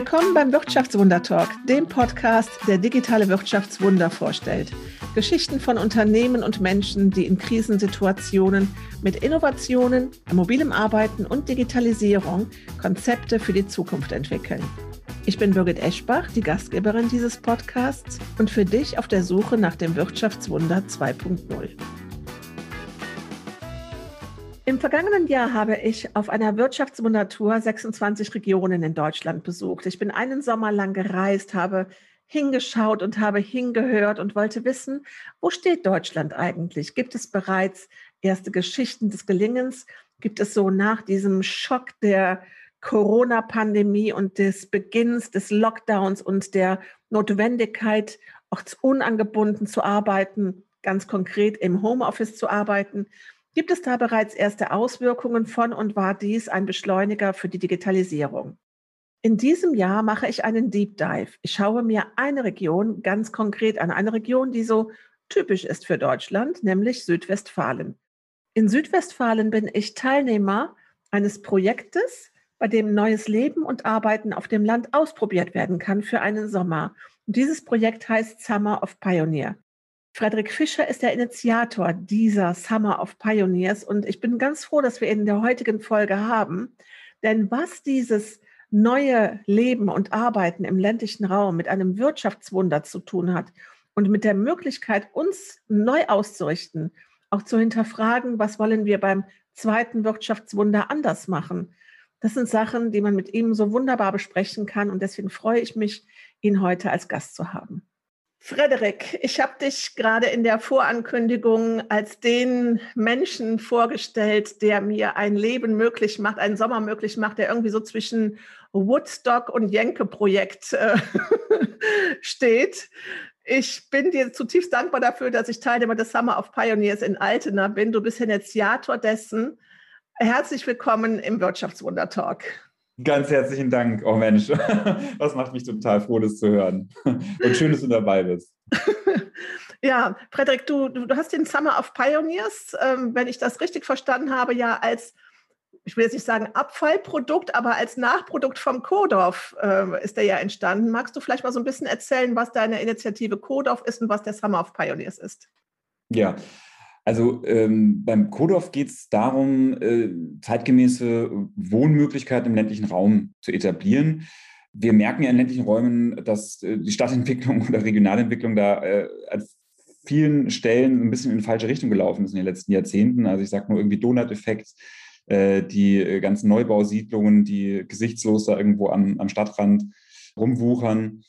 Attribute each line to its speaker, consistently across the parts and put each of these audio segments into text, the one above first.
Speaker 1: Willkommen beim Wirtschaftswunder Talk, dem Podcast, der digitale Wirtschaftswunder vorstellt. Geschichten von Unternehmen und Menschen, die in Krisensituationen mit Innovationen, mobilem Arbeiten und Digitalisierung Konzepte für die Zukunft entwickeln. Ich bin Birgit Eschbach, die Gastgeberin dieses Podcasts und für dich auf der Suche nach dem Wirtschaftswunder 2.0. Im vergangenen Jahr habe ich auf einer Wirtschaftswundertour 26 Regionen in Deutschland besucht. Ich bin einen Sommer lang gereist, habe hingeschaut und habe hingehört und wollte wissen, wo steht Deutschland eigentlich? Gibt es bereits erste Geschichten des Gelingens? Gibt es so nach diesem Schock der Corona-Pandemie und des Beginns des Lockdowns und der Notwendigkeit, auch unangebunden zu arbeiten, ganz konkret im Homeoffice zu arbeiten? Gibt es da bereits erste Auswirkungen von und war dies ein Beschleuniger für die Digitalisierung? In diesem Jahr mache ich einen Deep Dive. Ich schaue mir eine Region ganz konkret an, eine Region, die so typisch ist für Deutschland, nämlich Südwestfalen. In Südwestfalen bin ich Teilnehmer eines Projektes, bei dem neues Leben und Arbeiten auf dem Land ausprobiert werden kann für einen Sommer. Und dieses Projekt heißt Summer of Pioneer. Frederik Fischer ist der Initiator dieser Summer of Pioneers und ich bin ganz froh, dass wir ihn in der heutigen Folge haben. Denn was dieses neue Leben und Arbeiten im ländlichen Raum mit einem Wirtschaftswunder zu tun hat und mit der Möglichkeit, uns neu auszurichten, auch zu hinterfragen, was wollen wir beim zweiten Wirtschaftswunder anders machen. Das sind Sachen, die man mit ihm so wunderbar besprechen kann und deswegen freue ich mich, ihn heute als Gast zu haben. Frederik, ich habe dich gerade in der Vorankündigung als den Menschen vorgestellt, der mir ein Leben möglich macht, einen Sommer möglich macht, der irgendwie so zwischen Woodstock und Jenke-Projekt äh, steht. Ich bin dir zutiefst dankbar dafür, dass ich Teilnehmer des Summer of Pioneers in Altena bin. Du bist Initiator dessen. Herzlich willkommen im Wirtschaftswunder Talk.
Speaker 2: Ganz herzlichen Dank. Oh Mensch, das macht mich total froh, das zu hören. Und schön, dass du dabei bist.
Speaker 1: Ja, Frederik, du, du hast den Summer of Pioneers, ähm, wenn ich das richtig verstanden habe, ja als, ich will jetzt nicht sagen Abfallprodukt, aber als Nachprodukt vom Kodorf äh, ist der ja entstanden. Magst du vielleicht mal so ein bisschen erzählen, was deine Initiative Kodorf ist und was der Summer of Pioneers ist?
Speaker 2: Ja, also ähm, beim Kodorf geht es darum, äh, zeitgemäße Wohnmöglichkeiten im ländlichen Raum zu etablieren. Wir merken ja in ländlichen Räumen, dass äh, die Stadtentwicklung oder Regionalentwicklung da äh, an vielen Stellen ein bisschen in die falsche Richtung gelaufen ist in den letzten Jahrzehnten. Also ich sage nur irgendwie Donut-Effekt, äh, die äh, ganzen Neubausiedlungen, die gesichtslos da irgendwo am, am Stadtrand rumwuchern.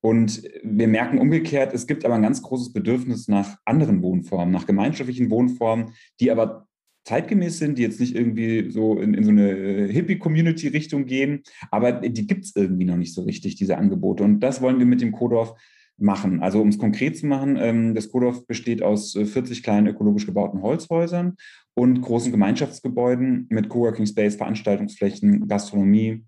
Speaker 2: Und wir merken umgekehrt, es gibt aber ein ganz großes Bedürfnis nach anderen Wohnformen, nach gemeinschaftlichen Wohnformen, die aber zeitgemäß sind, die jetzt nicht irgendwie so in, in so eine Hippie-Community-Richtung gehen, aber die gibt es irgendwie noch nicht so richtig, diese Angebote. Und das wollen wir mit dem Kodorf machen. Also um es konkret zu machen, ähm, das Kodorf besteht aus 40 äh, kleinen ökologisch gebauten Holzhäusern und großen Gemeinschaftsgebäuden mit Coworking Space, Veranstaltungsflächen, Gastronomie.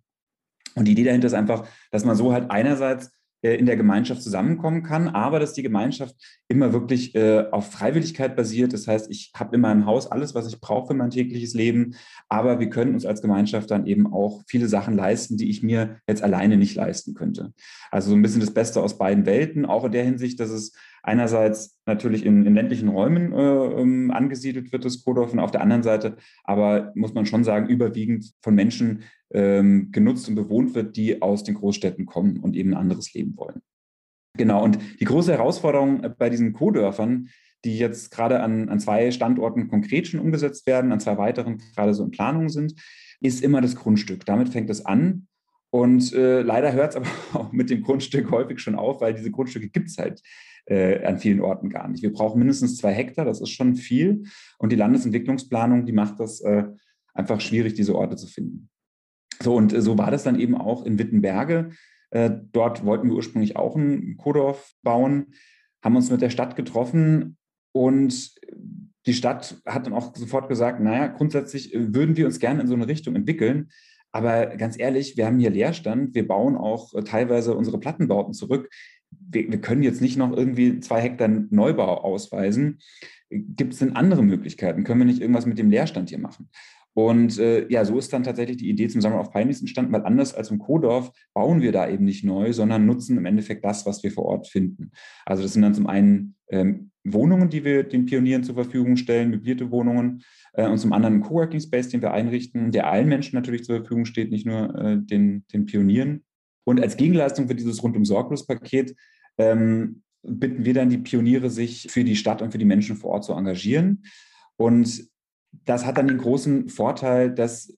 Speaker 2: Und die Idee dahinter ist einfach, dass man so halt einerseits in der Gemeinschaft zusammenkommen kann, aber dass die Gemeinschaft immer wirklich äh, auf Freiwilligkeit basiert. Das heißt, ich habe in meinem Haus alles, was ich brauche für mein tägliches Leben, aber wir können uns als Gemeinschaft dann eben auch viele Sachen leisten, die ich mir jetzt alleine nicht leisten könnte. Also so ein bisschen das Beste aus beiden Welten, auch in der Hinsicht, dass es einerseits natürlich in, in ländlichen Räumen äh, ähm, angesiedelt wird, das Kodorf, und auf der anderen Seite aber, muss man schon sagen, überwiegend von Menschen ähm, genutzt und bewohnt wird, die aus den Großstädten kommen und eben ein anderes Leben wollen. Genau, und die große Herausforderung bei diesen Co-Dörfern, die jetzt gerade an, an zwei Standorten konkret schon umgesetzt werden, an zwei weiteren gerade so in Planung sind, ist immer das Grundstück. Damit fängt es an. Und äh, leider hört es aber auch mit dem Grundstück häufig schon auf, weil diese Grundstücke gibt es halt äh, an vielen Orten gar nicht. Wir brauchen mindestens zwei Hektar, das ist schon viel. Und die Landesentwicklungsplanung, die macht das äh, einfach schwierig, diese Orte zu finden. So, und äh, so war das dann eben auch in Wittenberge. Äh, dort wollten wir ursprünglich auch ein Kodorf bauen, haben uns mit der Stadt getroffen und die Stadt hat dann auch sofort gesagt, naja, grundsätzlich äh, würden wir uns gerne in so eine Richtung entwickeln. Aber ganz ehrlich, wir haben hier Leerstand. Wir bauen auch teilweise unsere Plattenbauten zurück wir, wir können jetzt nicht noch irgendwie zwei Hektar Neubau ausweisen. Gibt es denn andere Möglichkeiten? Können wir nicht irgendwas mit dem Leerstand hier machen? Und äh, ja, so ist dann tatsächlich die Idee zum Summer of Pioneers entstanden, weil anders als im Kodorf bauen wir da eben nicht neu, sondern nutzen im Endeffekt das, was wir vor Ort finden. Also das sind dann zum einen ähm, Wohnungen, die wir den Pionieren zur Verfügung stellen, möblierte Wohnungen, äh, und zum anderen einen Coworking Space, den wir einrichten, der allen Menschen natürlich zur Verfügung steht, nicht nur äh, den, den Pionieren. Und als Gegenleistung für dieses rundum sorglos Paket ähm, bitten wir dann die Pioniere, sich für die Stadt und für die Menschen vor Ort zu engagieren. Und das hat dann den großen Vorteil, dass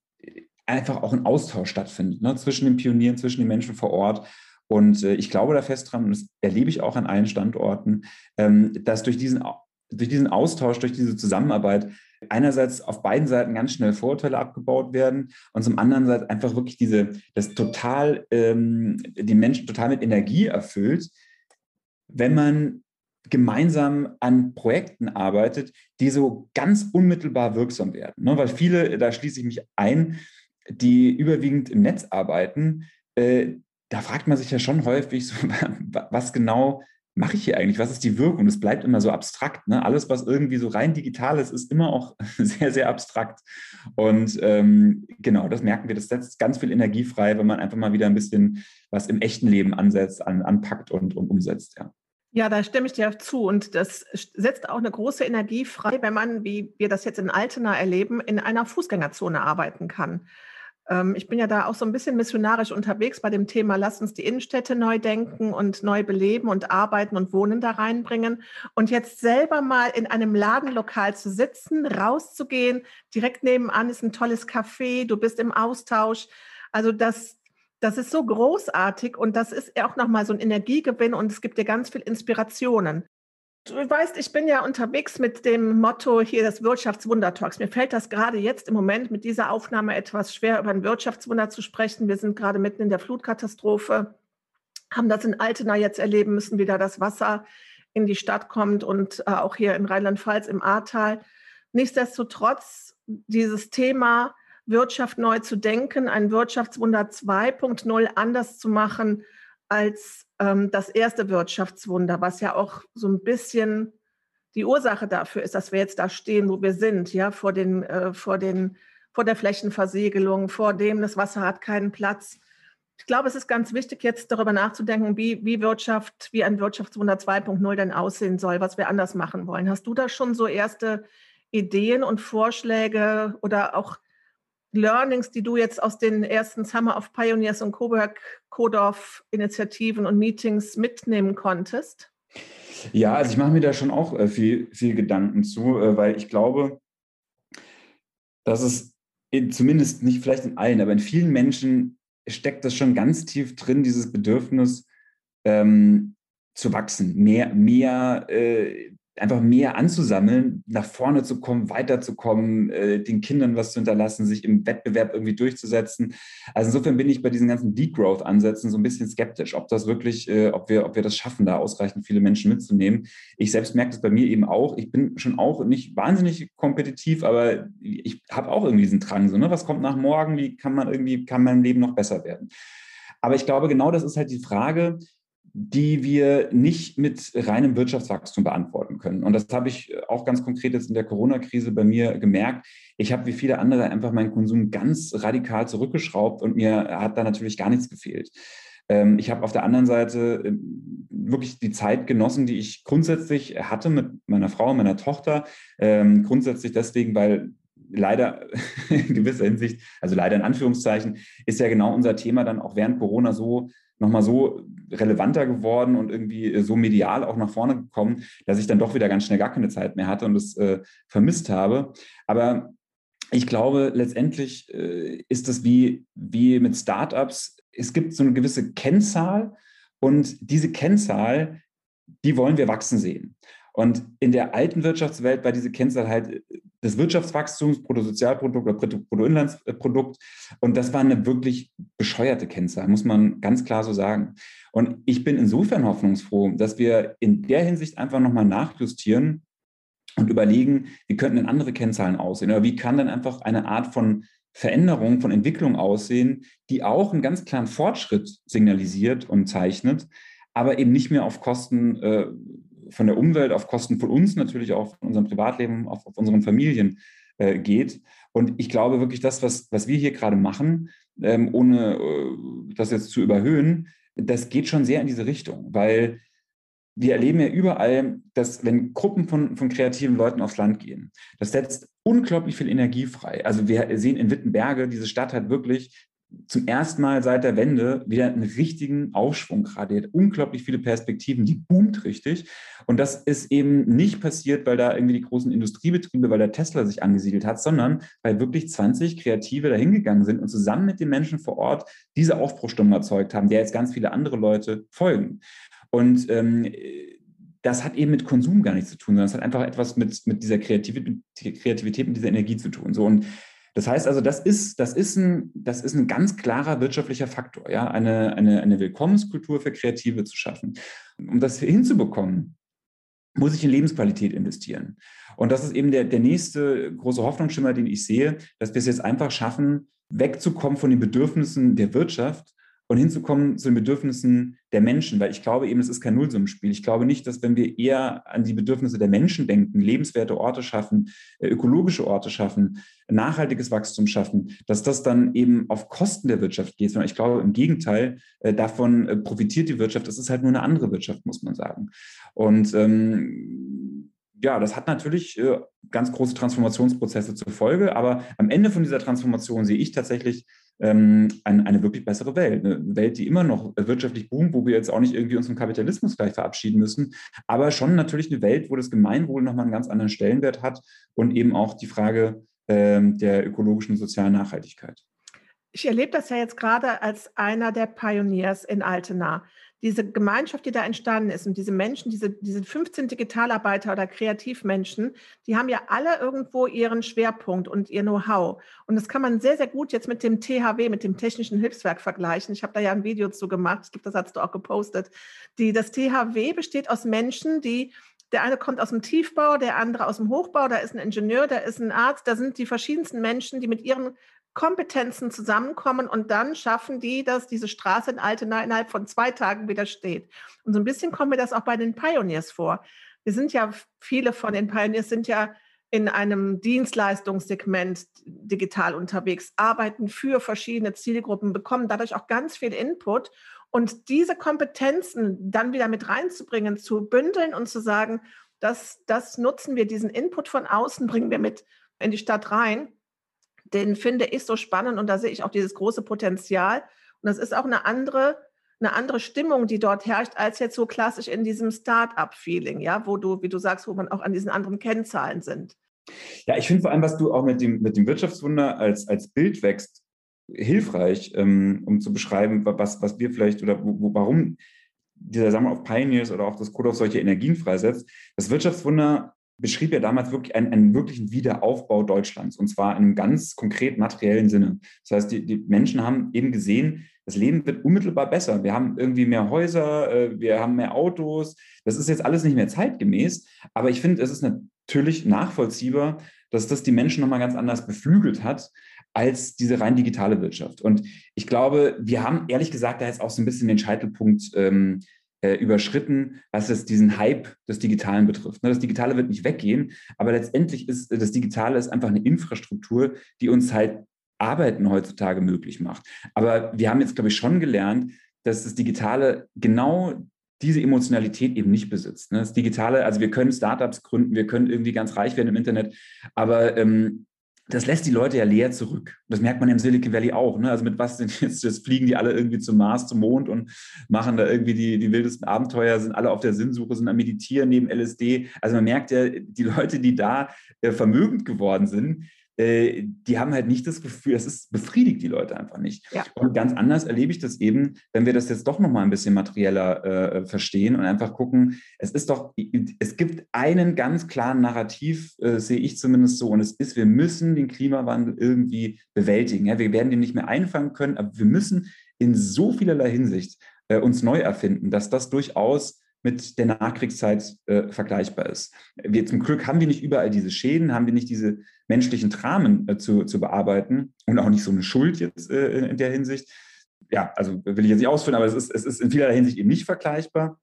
Speaker 2: einfach auch ein Austausch stattfindet ne, zwischen den Pionieren, zwischen den Menschen vor Ort. Und äh, ich glaube da fest dran, und das erlebe ich auch an allen Standorten, ähm, dass durch diesen, durch diesen Austausch, durch diese Zusammenarbeit einerseits auf beiden Seiten ganz schnell Vorurteile abgebaut werden und zum anderen Seite einfach wirklich diese, das total, ähm, die Menschen total mit Energie erfüllt, wenn man gemeinsam an Projekten arbeitet, die so ganz unmittelbar wirksam werden. Ne? Weil viele, da schließe ich mich ein, die überwiegend im Netz arbeiten, äh, da fragt man sich ja schon häufig, so, was genau mache ich hier eigentlich? Was ist die Wirkung? Es bleibt immer so abstrakt. Ne? Alles, was irgendwie so rein digital ist, ist immer auch sehr, sehr abstrakt. Und ähm, genau, das merken wir. Das setzt ganz viel Energie frei, wenn man einfach mal wieder ein bisschen was im echten Leben ansetzt, an, anpackt und, und umsetzt. Ja.
Speaker 1: Ja, da stimme ich dir zu. Und das setzt auch eine große Energie frei, wenn man, wie wir das jetzt in Altena erleben, in einer Fußgängerzone arbeiten kann. Ähm, ich bin ja da auch so ein bisschen missionarisch unterwegs bei dem Thema, lass uns die Innenstädte neu denken und neu beleben und arbeiten und wohnen da reinbringen. Und jetzt selber mal in einem Ladenlokal zu sitzen, rauszugehen, direkt nebenan ist ein tolles Café, du bist im Austausch. Also das, das ist so großartig und das ist auch nochmal so ein Energiegewinn und es gibt dir ganz viel Inspirationen. Du weißt, ich bin ja unterwegs mit dem Motto hier des Wirtschaftswundertalks. Mir fällt das gerade jetzt im Moment mit dieser Aufnahme etwas schwer, über ein Wirtschaftswunder zu sprechen. Wir sind gerade mitten in der Flutkatastrophe, haben das in Altena jetzt erleben müssen, wie da das Wasser in die Stadt kommt und äh, auch hier in Rheinland-Pfalz im Ahrtal. Nichtsdestotrotz dieses Thema Wirtschaft neu zu denken, ein Wirtschaftswunder 2.0 anders zu machen als ähm, das erste Wirtschaftswunder, was ja auch so ein bisschen die Ursache dafür ist, dass wir jetzt da stehen, wo wir sind, ja, vor den, äh, vor den, vor der Flächenversiegelung, vor dem, das Wasser hat keinen Platz. Ich glaube, es ist ganz wichtig, jetzt darüber nachzudenken, wie, wie Wirtschaft, wie ein Wirtschaftswunder 2.0 denn aussehen soll, was wir anders machen wollen. Hast du da schon so erste Ideen und Vorschläge oder auch Learnings, die du jetzt aus den ersten Summer of Pioneers und Coburg, Kodorf Initiativen und Meetings mitnehmen konntest?
Speaker 2: Ja, also ich mache mir da schon auch äh, viel, viel Gedanken zu, äh, weil ich glaube, dass es in, zumindest nicht vielleicht in allen, aber in vielen Menschen steckt das schon ganz tief drin, dieses Bedürfnis ähm, zu wachsen, mehr, mehr äh, einfach mehr anzusammeln, nach vorne zu kommen, weiterzukommen, äh, den Kindern was zu hinterlassen, sich im Wettbewerb irgendwie durchzusetzen. Also insofern bin ich bei diesen ganzen Degrowth-Ansätzen so ein bisschen skeptisch, ob das wirklich, äh, ob wir, ob wir das schaffen, da ausreichend viele Menschen mitzunehmen. Ich selbst merke das bei mir eben auch. Ich bin schon auch nicht wahnsinnig kompetitiv, aber ich habe auch irgendwie diesen Drang, so, ne? was kommt nach morgen, wie kann man irgendwie, kann mein Leben noch besser werden? Aber ich glaube, genau das ist halt die Frage, die wir nicht mit reinem Wirtschaftswachstum beantworten können. Und das habe ich auch ganz konkret jetzt in der Corona-Krise bei mir gemerkt. Ich habe wie viele andere einfach meinen Konsum ganz radikal zurückgeschraubt und mir hat da natürlich gar nichts gefehlt. Ähm, ich habe auf der anderen Seite ähm, wirklich die Zeit genossen, die ich grundsätzlich hatte mit meiner Frau, meiner Tochter. Ähm, grundsätzlich deswegen, weil leider in gewisser Hinsicht, also leider in Anführungszeichen, ist ja genau unser Thema dann auch während Corona so nochmal so relevanter geworden und irgendwie so medial auch nach vorne gekommen, dass ich dann doch wieder ganz schnell gar keine Zeit mehr hatte und es äh, vermisst habe. Aber ich glaube, letztendlich äh, ist es wie, wie mit Startups. Es gibt so eine gewisse Kennzahl und diese Kennzahl, die wollen wir wachsen sehen. Und in der alten Wirtschaftswelt war diese Kennzahl halt des Wirtschaftswachstums, Bruttosozialprodukt oder Bruttoinlandsprodukt. Und das war eine wirklich bescheuerte Kennzahl, muss man ganz klar so sagen. Und ich bin insofern hoffnungsfroh, dass wir in der Hinsicht einfach nochmal nachjustieren und überlegen, wie könnten denn andere Kennzahlen aussehen? Oder wie kann dann einfach eine Art von Veränderung, von Entwicklung aussehen, die auch einen ganz klaren Fortschritt signalisiert und zeichnet, aber eben nicht mehr auf Kosten äh, von der Umwelt auf Kosten von uns natürlich auch von unserem Privatleben, auf, auf unseren Familien äh, geht. Und ich glaube wirklich, das, was, was wir hier gerade machen, ähm, ohne äh, das jetzt zu überhöhen, das geht schon sehr in diese Richtung, weil wir erleben ja überall, dass wenn Gruppen von, von kreativen Leuten aufs Land gehen, das setzt unglaublich viel Energie frei. Also wir sehen in Wittenberge, diese Stadt hat wirklich zum ersten Mal seit der Wende wieder einen richtigen Aufschwung gerade. Hat unglaublich viele Perspektiven, die boomt richtig. Und das ist eben nicht passiert, weil da irgendwie die großen Industriebetriebe, weil der Tesla sich angesiedelt hat, sondern weil wirklich 20 Kreative dahingegangen sind und zusammen mit den Menschen vor Ort diese Aufbruchstimmung erzeugt haben, der jetzt ganz viele andere Leute folgen. Und ähm, das hat eben mit Konsum gar nichts zu tun, sondern es hat einfach etwas mit, mit dieser Kreativität, Kreativität, mit dieser Energie zu tun. So und das heißt also, das ist, das ist, ein, das ist ein ganz klarer wirtschaftlicher Faktor, ja, eine, eine, eine Willkommenskultur für Kreative zu schaffen. Um das hinzubekommen, muss ich in Lebensqualität investieren. Und das ist eben der, der nächste große Hoffnungsschimmer, den ich sehe, dass wir es jetzt einfach schaffen, wegzukommen von den Bedürfnissen der Wirtschaft und hinzukommen zu den Bedürfnissen der Menschen, weil ich glaube eben, es ist kein Nullsummenspiel. Ich glaube nicht, dass wenn wir eher an die Bedürfnisse der Menschen denken, lebenswerte Orte schaffen, äh, ökologische Orte schaffen, nachhaltiges Wachstum schaffen, dass das dann eben auf Kosten der Wirtschaft geht, sondern ich glaube im Gegenteil, äh, davon äh, profitiert die Wirtschaft. Das ist halt nur eine andere Wirtschaft, muss man sagen. Und ähm, ja, das hat natürlich ganz große Transformationsprozesse zur Folge, aber am Ende von dieser Transformation sehe ich tatsächlich ähm, eine, wirklich bessere Welt. Eine Welt, die immer noch wirtschaftlich boomt, wo wir jetzt auch nicht irgendwie uns vom Kapitalismus gleich verabschieden müssen, aber schon natürlich eine Welt, wo das Gemeinwohl nochmal einen ganz anderen Stellenwert hat und eben auch die Frage ähm, der ökologischen und sozialen Nachhaltigkeit.
Speaker 1: Ich erlebe das ja jetzt gerade als einer der Pioniers in Altena diese Gemeinschaft, die da entstanden ist und diese Menschen, diese, diese 15 Digitalarbeiter oder Kreativmenschen, die haben ja alle irgendwo ihren Schwerpunkt und ihr Know-how. Und das kann man sehr, sehr gut jetzt mit dem THW, mit dem Technischen Hilfswerk vergleichen. Ich habe da ja ein Video zu gemacht, ich glaube, das hast du auch gepostet. Die, das THW besteht aus Menschen, die der eine kommt aus dem Tiefbau, der andere aus dem Hochbau, da ist ein Ingenieur, da ist ein Arzt, da sind die verschiedensten Menschen, die mit ihren Kompetenzen zusammenkommen und dann schaffen die, dass diese Straße in Altena innerhalb von zwei Tagen wieder steht. Und so ein bisschen kommen wir das auch bei den Pioneers vor. Wir sind ja, viele von den Pioneers sind ja in einem Dienstleistungssegment digital unterwegs, arbeiten für verschiedene Zielgruppen, bekommen dadurch auch ganz viel Input. Und diese Kompetenzen dann wieder mit reinzubringen, zu bündeln und zu sagen, das, das nutzen wir, diesen Input von außen bringen wir mit in die Stadt rein den finde ich so spannend und da sehe ich auch dieses große Potenzial. Und das ist auch eine andere, eine andere Stimmung, die dort herrscht, als jetzt so klassisch in diesem Start-up-Feeling, ja, wo du, wie du sagst, wo man auch an diesen anderen Kennzahlen sind.
Speaker 2: Ja, ich finde vor allem, was du auch mit dem, mit dem Wirtschaftswunder als, als Bild wächst, hilfreich, ähm, um zu beschreiben, was, was wir vielleicht oder wo, wo, warum dieser Sammler auf Pioneers oder auch das Code auf solche Energien freisetzt. Das Wirtschaftswunder beschrieb ja damals wirklich einen, einen, wirklichen Wiederaufbau Deutschlands und zwar in einem ganz konkret materiellen Sinne. Das heißt, die, die, Menschen haben eben gesehen, das Leben wird unmittelbar besser. Wir haben irgendwie mehr Häuser, äh, wir haben mehr Autos. Das ist jetzt alles nicht mehr zeitgemäß, aber ich finde, es ist natürlich nachvollziehbar, dass das die Menschen nochmal ganz anders beflügelt hat als diese rein digitale Wirtschaft. Und ich glaube, wir haben ehrlich gesagt da jetzt auch so ein bisschen den Scheitelpunkt ähm, äh, überschritten, was es diesen Hype des Digitalen betrifft. Ne, das Digitale wird nicht weggehen, aber letztendlich ist das Digitale ist einfach eine Infrastruktur, die uns halt Arbeiten heutzutage möglich macht. Aber wir haben jetzt, glaube ich, schon gelernt, dass das Digitale genau diese Emotionalität eben nicht besitzt. Ne? Das Digitale, also wir können Startups gründen, wir können irgendwie ganz reich werden im Internet, aber ähm, das lässt die Leute ja leer zurück. Das merkt man im Silicon Valley auch. Ne? Also mit was sind jetzt, jetzt fliegen die alle irgendwie zum Mars, zum Mond und machen da irgendwie die, die wildesten Abenteuer, sind alle auf der Sinnsuche, sind am Meditieren neben LSD. Also man merkt ja, die Leute, die da äh, vermögend geworden sind, äh, die haben halt nicht das Gefühl, es ist befriedigt die Leute einfach nicht. Ja. Und ganz anders erlebe ich das eben, wenn wir das jetzt doch nochmal ein bisschen materieller äh, verstehen und einfach gucken, es ist doch, es gibt einen ganz klaren Narrativ, äh, sehe ich zumindest so, und es ist, wir müssen den Klimawandel irgendwie bewältigen. Ja? Wir werden den nicht mehr einfangen können, aber wir müssen in so vielerlei Hinsicht äh, uns neu erfinden, dass das durchaus mit der Nachkriegszeit äh, vergleichbar ist. Wir zum Glück haben wir nicht überall diese Schäden, haben wir nicht diese menschlichen Dramen äh, zu, zu bearbeiten und auch nicht so eine Schuld jetzt äh, in der Hinsicht. Ja, also will ich jetzt nicht ausführen, aber es ist, es ist in vielerlei Hinsicht eben nicht vergleichbar.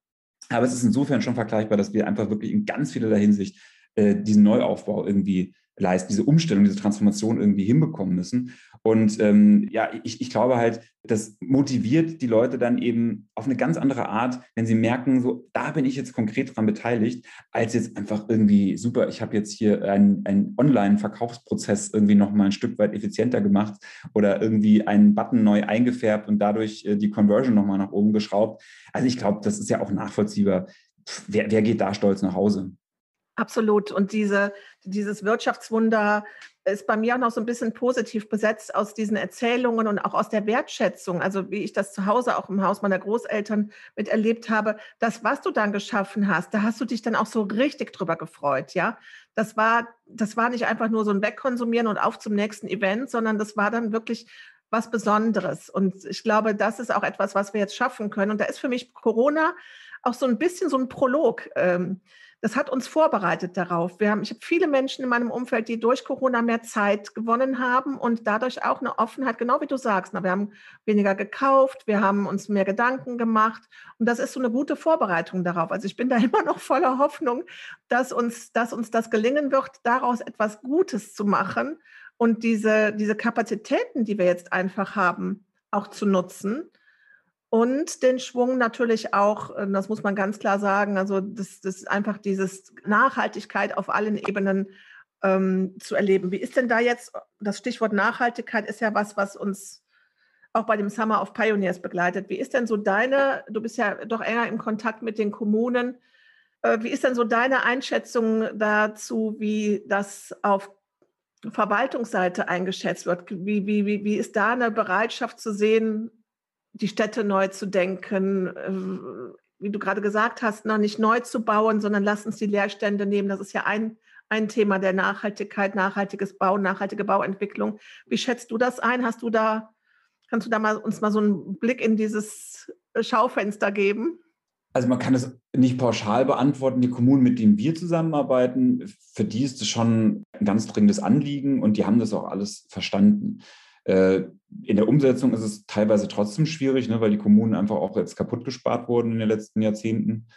Speaker 2: Aber es ist insofern schon vergleichbar, dass wir einfach wirklich in ganz vielerlei Hinsicht äh, diesen Neuaufbau irgendwie leisten, diese Umstellung, diese Transformation irgendwie hinbekommen müssen. Und ähm, ja, ich, ich glaube halt, das motiviert die Leute dann eben auf eine ganz andere Art, wenn sie merken, so, da bin ich jetzt konkret dran beteiligt, als jetzt einfach irgendwie, super, ich habe jetzt hier einen, Online-Verkaufsprozess irgendwie nochmal ein Stück weit effizienter gemacht oder irgendwie einen Button neu eingefärbt und dadurch äh, die Conversion nochmal nach oben geschraubt. Also ich glaube, das ist ja auch nachvollziehbar. wer, wer geht da stolz nach Hause?
Speaker 1: Absolut. Und diese, dieses Wirtschaftswunder ist bei mir auch noch so ein bisschen positiv besetzt aus diesen Erzählungen und auch aus der Wertschätzung. Also wie ich das zu Hause auch im Haus meiner Großeltern miterlebt habe. Das, was du dann geschaffen hast, da hast du dich dann auch so richtig drüber gefreut, ja. Das war, das war nicht einfach nur so ein Wegkonsumieren und auf zum nächsten Event, sondern das war dann wirklich was Besonderes. Und ich glaube, das ist auch etwas, was wir jetzt schaffen können. Und da ist für mich Corona auch so ein bisschen so ein Prolog. Ähm, das hat uns vorbereitet darauf. Wir haben, ich habe viele Menschen in meinem Umfeld, die durch Corona mehr Zeit gewonnen haben und dadurch auch eine Offenheit, genau wie du sagst. Na, wir haben weniger gekauft, wir haben uns mehr Gedanken gemacht und das ist so eine gute Vorbereitung darauf. Also ich bin da immer noch voller Hoffnung, dass uns, dass uns das gelingen wird, daraus etwas Gutes zu machen und diese, diese Kapazitäten, die wir jetzt einfach haben, auch zu nutzen und den Schwung natürlich auch, äh, das muss man ganz klar sagen, also das, das ist einfach dieses Nachhaltigkeit auf allen Ebenen ähm, zu erleben. Wie ist denn da jetzt, das Stichwort Nachhaltigkeit ist ja was, was uns auch bei dem Summer of Pioneers begleitet. Wie ist denn so deine, du bist ja doch enger im Kontakt mit den Kommunen, äh, wie ist denn so deine Einschätzung dazu, wie das auf Verwaltungsseite eingeschätzt wird? Wie, wie, wie, wie ist da eine Bereitschaft zu sehen, die Städte neu zu denken, äh, wie du gerade gesagt hast, noch nicht neu zu bauen, sondern lass uns die Leerstände nehmen. Das ist ja ein, ein Thema der Nachhaltigkeit, nachhaltiges Bauen, nachhaltige Bauentwicklung. Wie schätzt du das ein? Hast du da, kannst du da mal uns mal so einen Blick in dieses Schaufenster geben?
Speaker 2: Also man kann es nicht pauschal beantworten. Die Kommunen, mit denen wir zusammenarbeiten, für die ist es schon ein ganz dringendes Anliegen und die haben das auch alles verstanden. Äh, in der Umsetzung ist es teilweise trotzdem schwierig, ne, weil die Kommunen einfach auch jetzt kaputt gespart wurden in den letzten Jahrzehnten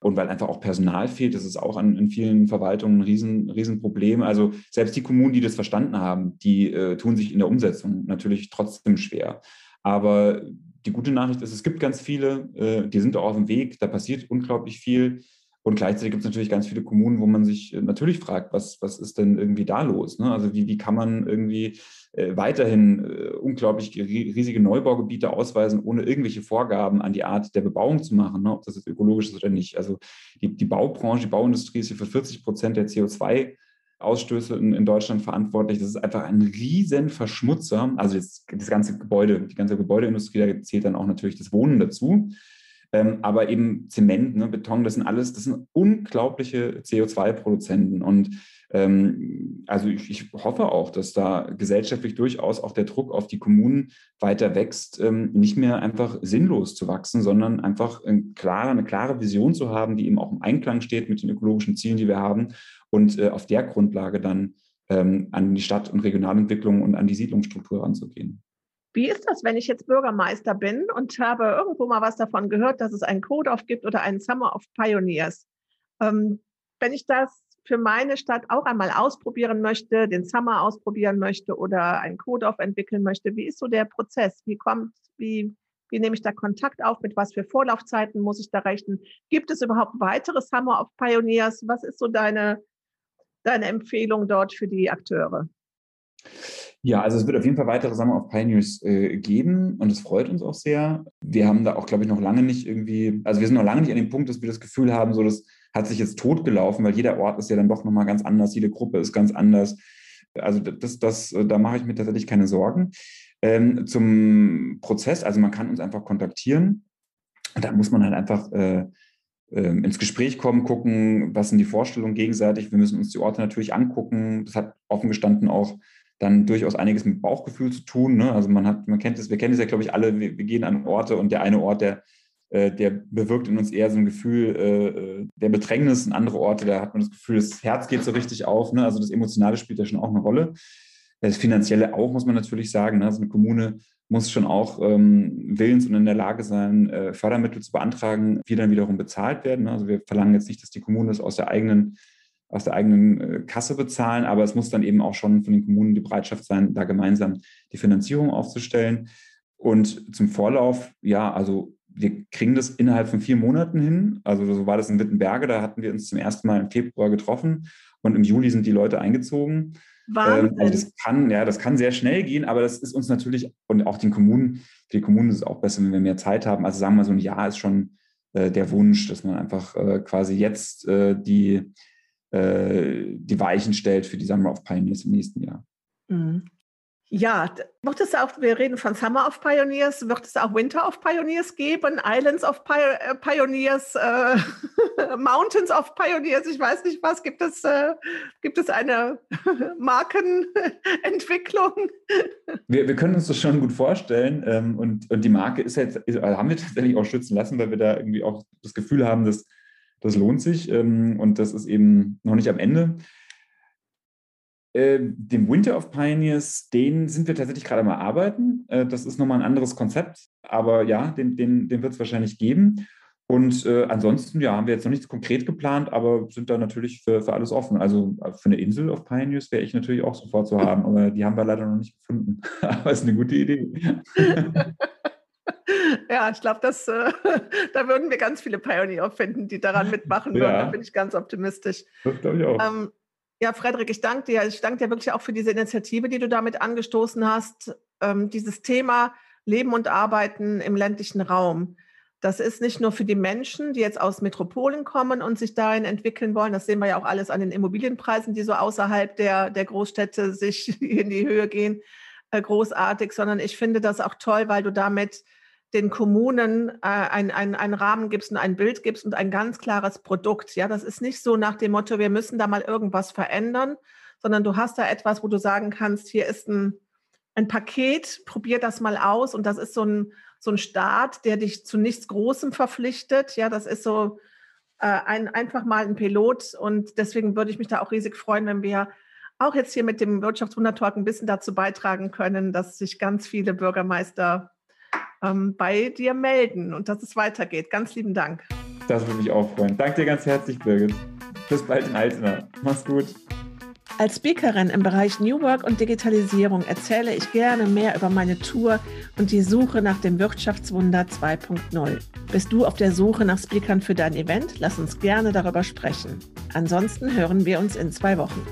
Speaker 2: und weil einfach auch Personal fehlt. Das ist auch an, in vielen Verwaltungen ein riesen, Riesenproblem. Also selbst die Kommunen, die das verstanden haben, die äh, tun sich in der Umsetzung natürlich trotzdem schwer. Aber die gute Nachricht ist, es gibt ganz viele, äh, die sind auch auf dem Weg, da passiert unglaublich viel. Und gleichzeitig gibt es natürlich ganz viele Kommunen, wo man sich äh, natürlich fragt, was, was ist denn irgendwie da los? Ne? Also wie, wie kann man irgendwie äh, weiterhin äh, unglaublich riesige Neubaugebiete ausweisen, ohne irgendwelche Vorgaben an die Art der Bebauung zu machen, ne? ob das jetzt ökologisch ist oder nicht. Also die, die Baubranche, die Bauindustrie ist hier für 40 Prozent der CO2 Ausstöße in, Deutschland verantwortlich. Das ist einfach ein riesen Verschmutzer. Also jetzt das ganze Gebäude, die ganze Gebäudeindustrie, da zählt dann auch natürlich das Wohnen dazu. Ähm, aber eben Zement, ne, Beton, das sind alles, das sind unglaubliche CO2-Produzenten. Und ähm, also ich, ich, hoffe auch, dass da gesellschaftlich durchaus auch der Druck auf die Kommunen weiter wächst, ähm, nicht mehr einfach sinnlos zu wachsen, sondern einfach ein klare, eine klare Vision zu haben, die eben auch im Einklang steht mit den ökologischen Zielen, die wir haben und äh, auf der Grundlage dann ähm, an die Stadt- und Regionalentwicklung und an die Siedlungsstruktur ranzugehen.
Speaker 1: Wie ist das, wenn ich jetzt Bürgermeister bin und habe irgendwo mal was davon gehört, dass es einen Code-Off gibt oder einen Summer of Pioneers? Ähm, wenn ich das für meine Stadt auch einmal ausprobieren möchte, den Summer ausprobieren möchte oder einen Code-Off entwickeln möchte, wie ist so der Prozess? Wie kommt, wie, wie nehme ich da Kontakt auf? Mit was für Vorlaufzeiten muss ich da rechnen? Gibt es überhaupt weitere Summer of Pioneers? Was ist so deine, deine Empfehlung dort für die Akteure?
Speaker 2: Ja, also es wird auf jeden Fall weitere Summer of Pioneers äh, geben und es freut uns auch sehr. Wir haben da auch, glaube ich, noch lange nicht irgendwie, also wir sind noch lange nicht an dem Punkt, dass wir das Gefühl haben, so dass hat sich jetzt totgelaufen, weil jeder Ort ist ja dann doch nochmal ganz anders, jede Gruppe ist ganz anders. Also das, das, da mache ich mir tatsächlich keine Sorgen. Ähm, zum Prozess, also man kann uns einfach kontaktieren. Da muss man halt einfach äh, äh, ins Gespräch kommen, gucken, was sind die Vorstellungen gegenseitig. Wir müssen uns die Orte natürlich angucken. Das hat offen gestanden auch dann durchaus einiges mit Bauchgefühl zu tun. Ne? Also man hat, man kennt es, wir kennen es ja, glaube ich, alle, wir, wir, gehen an Orte und der eine Ort, der äh, der bewirkt in uns eher so ein Gefühl äh, der Bedrängnis. Und andere Orte, da hat man das Gefühl, das Herz geht so richtig auf. Ne? Also das Emotionale spielt ja schon auch eine Rolle. Das Finanzielle auch, muss man natürlich sagen. Ne? Also eine Kommune muss schon auch ähm, willens und in der Lage sein, äh, Fördermittel zu beantragen, die dann wiederum bezahlt werden. Ne? Also wir verlangen jetzt nicht, dass die Kommune das aus der eigenen aus der eigenen äh, Kasse bezahlen, aber es muss dann eben auch schon von den Kommunen die Bereitschaft sein, da gemeinsam die Finanzierung aufzustellen. Und zum Vorlauf, ja, also wir kriegen das innerhalb von vier Monaten hin. Also so war das in Wittenberge, da hatten wir uns zum ersten Mal im Februar getroffen und im Juli sind die Leute eingezogen. Ähm, also das kann, ja, das kann sehr schnell gehen, aber das ist uns natürlich und auch den Kommunen, für die Kommunen ist es auch besser, wenn wir mehr Zeit haben. Also sagen wir mal, so ein Jahr ist schon äh, der Wunsch, dass man einfach äh, quasi jetzt äh, die, äh, die Weichen stellt für die Summer of Pioneers im nächsten Jahr.
Speaker 1: Mhm. Ja, wird es auch, wir reden von Summer of Pioneers, wird es auch Winter of Pioneers geben, Islands of äh, Pioneers, äh, Mountains of Pioneers, ich weiß nicht was, gibt es, äh, gibt es eine Markenentwicklung?
Speaker 2: Wir, wir können uns das schon gut vorstellen ähm, und, und die Marke ist jetzt, ist, also haben wir tatsächlich auch schützen lassen, weil wir da irgendwie auch das Gefühl haben, dass das lohnt sich ähm, und das ist eben noch nicht am Ende. Äh, dem Winter of Pioneers, den sind wir tatsächlich gerade mal arbeiten. Äh, das ist nochmal ein anderes Konzept, aber ja, den, den, den wird es wahrscheinlich geben. Und äh, ansonsten, ja, haben wir jetzt noch nichts konkret geplant, aber sind da natürlich für, für alles offen. Also äh, für eine Insel of Pioneers wäre ich natürlich auch sofort zu haben, aber die haben wir leider noch nicht gefunden. aber ist eine gute Idee.
Speaker 1: ja, ich glaube, äh, da würden wir ganz viele Pioneer finden, die daran mitmachen würden. Ja. Da bin ich ganz optimistisch. Das glaube ich auch. Ähm, ja, Frederik, ich danke dir. Ich danke dir wirklich auch für diese Initiative, die du damit angestoßen hast. Ähm, dieses Thema Leben und Arbeiten im ländlichen Raum. Das ist nicht nur für die Menschen, die jetzt aus Metropolen kommen und sich dahin entwickeln wollen. Das sehen wir ja auch alles an den Immobilienpreisen, die so außerhalb der, der Großstädte sich in die Höhe gehen, äh, großartig, sondern ich finde das auch toll, weil du damit den Kommunen äh, ein, ein, einen Rahmen gibst und ein Bild gibst und ein ganz klares Produkt. Ja, das ist nicht so nach dem Motto, wir müssen da mal irgendwas verändern, sondern du hast da etwas, wo du sagen kannst, hier ist ein, ein Paket, probier das mal aus und das ist so ein, so ein Start, der dich zu nichts Großem verpflichtet. Ja, das ist so äh, ein, einfach mal ein Pilot und deswegen würde ich mich da auch riesig freuen, wenn wir auch jetzt hier mit dem Wirtschaftswundertalk ein bisschen dazu beitragen können, dass sich ganz viele Bürgermeister ähm, bei dir melden und dass es weitergeht. Ganz lieben Dank.
Speaker 2: Das würde mich auch freuen. Danke dir ganz herzlich, Birgit. Bis bald in Altena. Mach's gut.
Speaker 1: Als Speakerin im Bereich New Work und Digitalisierung erzähle ich gerne mehr über meine Tour und die Suche nach dem Wirtschaftswunder 2.0. Bist du auf der Suche nach Speakern für dein Event? Lass uns gerne darüber sprechen. Ansonsten hören wir uns in zwei Wochen.